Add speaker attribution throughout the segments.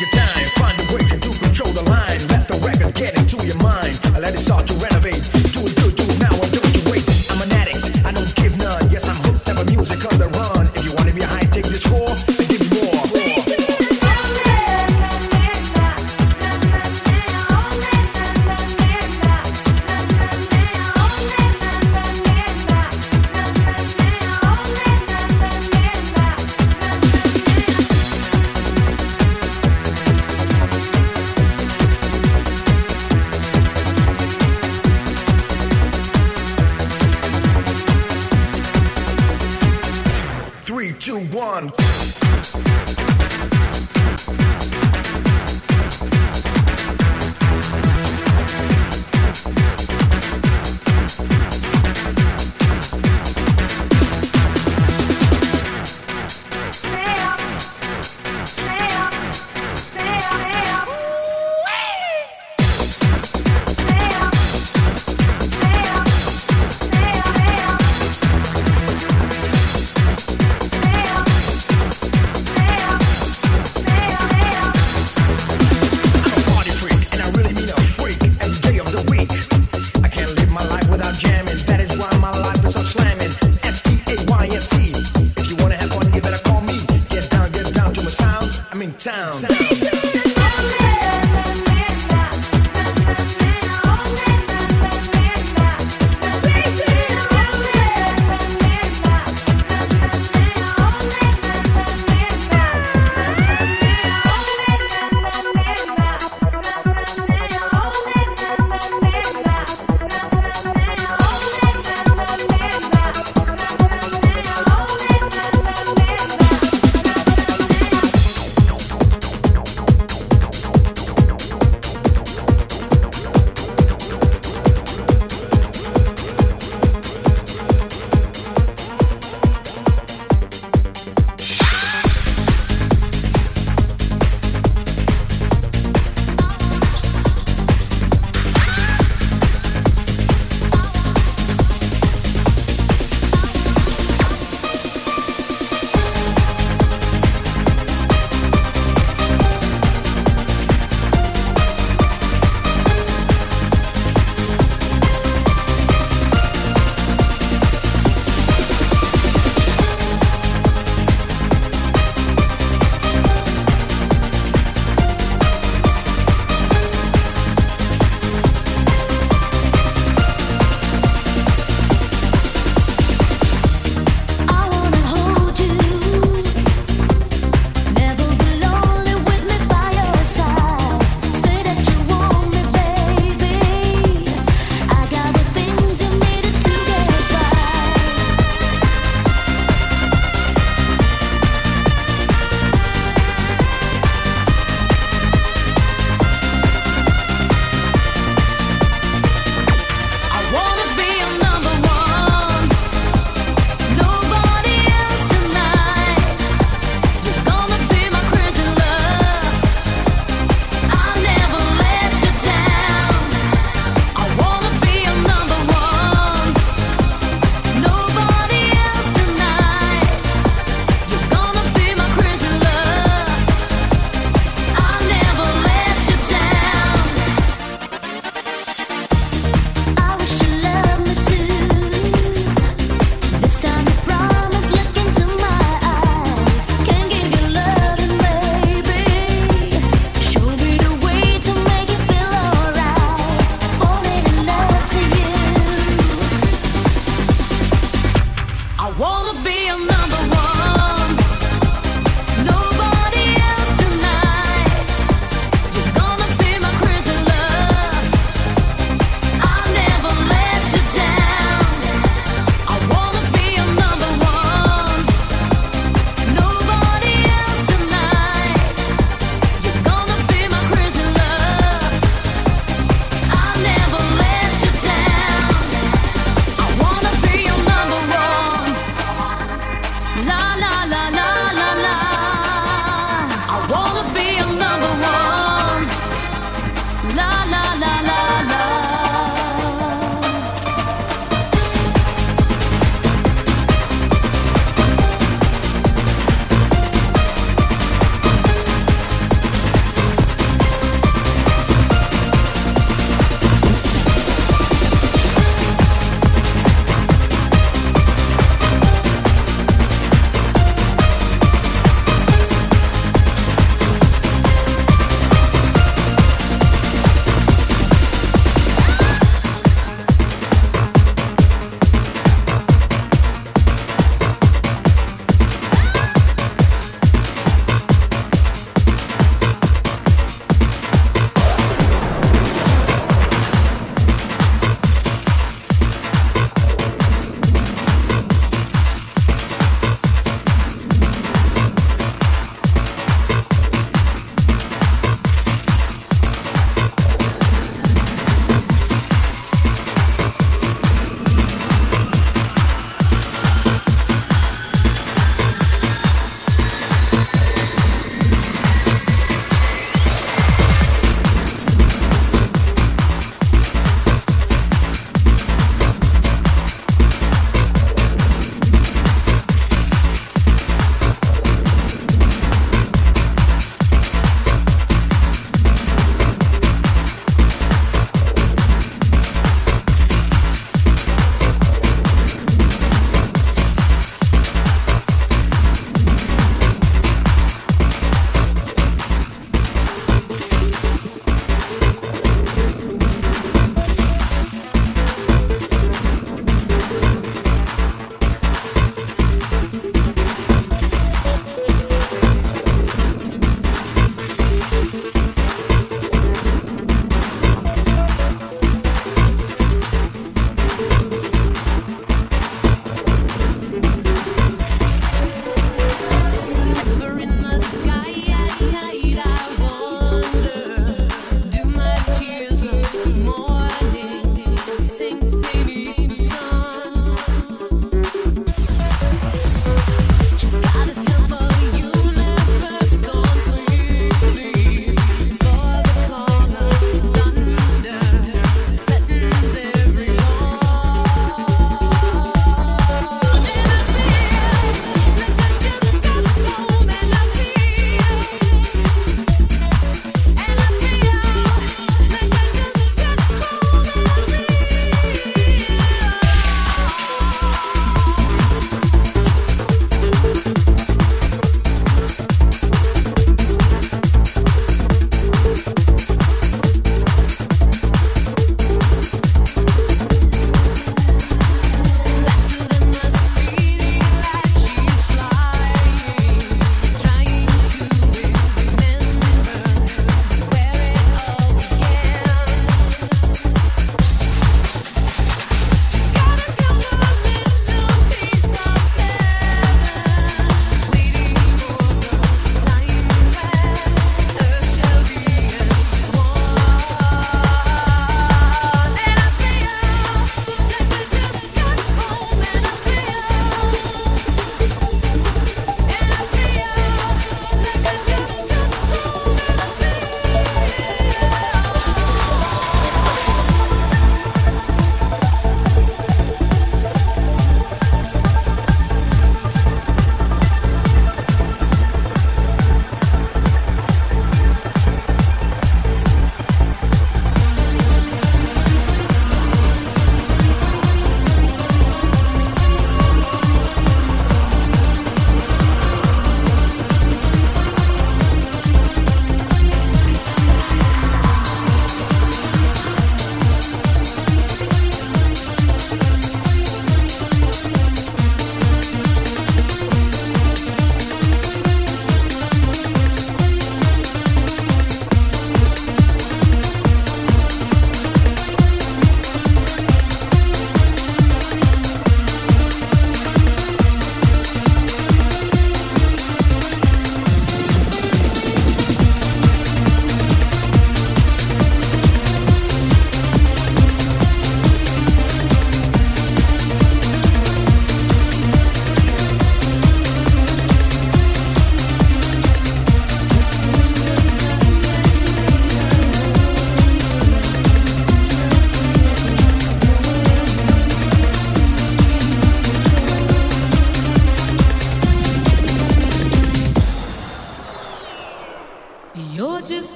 Speaker 1: your time, find a way to control the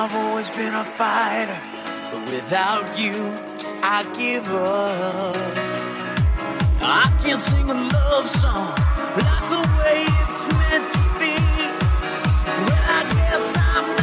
Speaker 2: I've always been a fighter, but without you, I give up. I can't sing a love song like the way it's meant to be. Well, I guess I'm.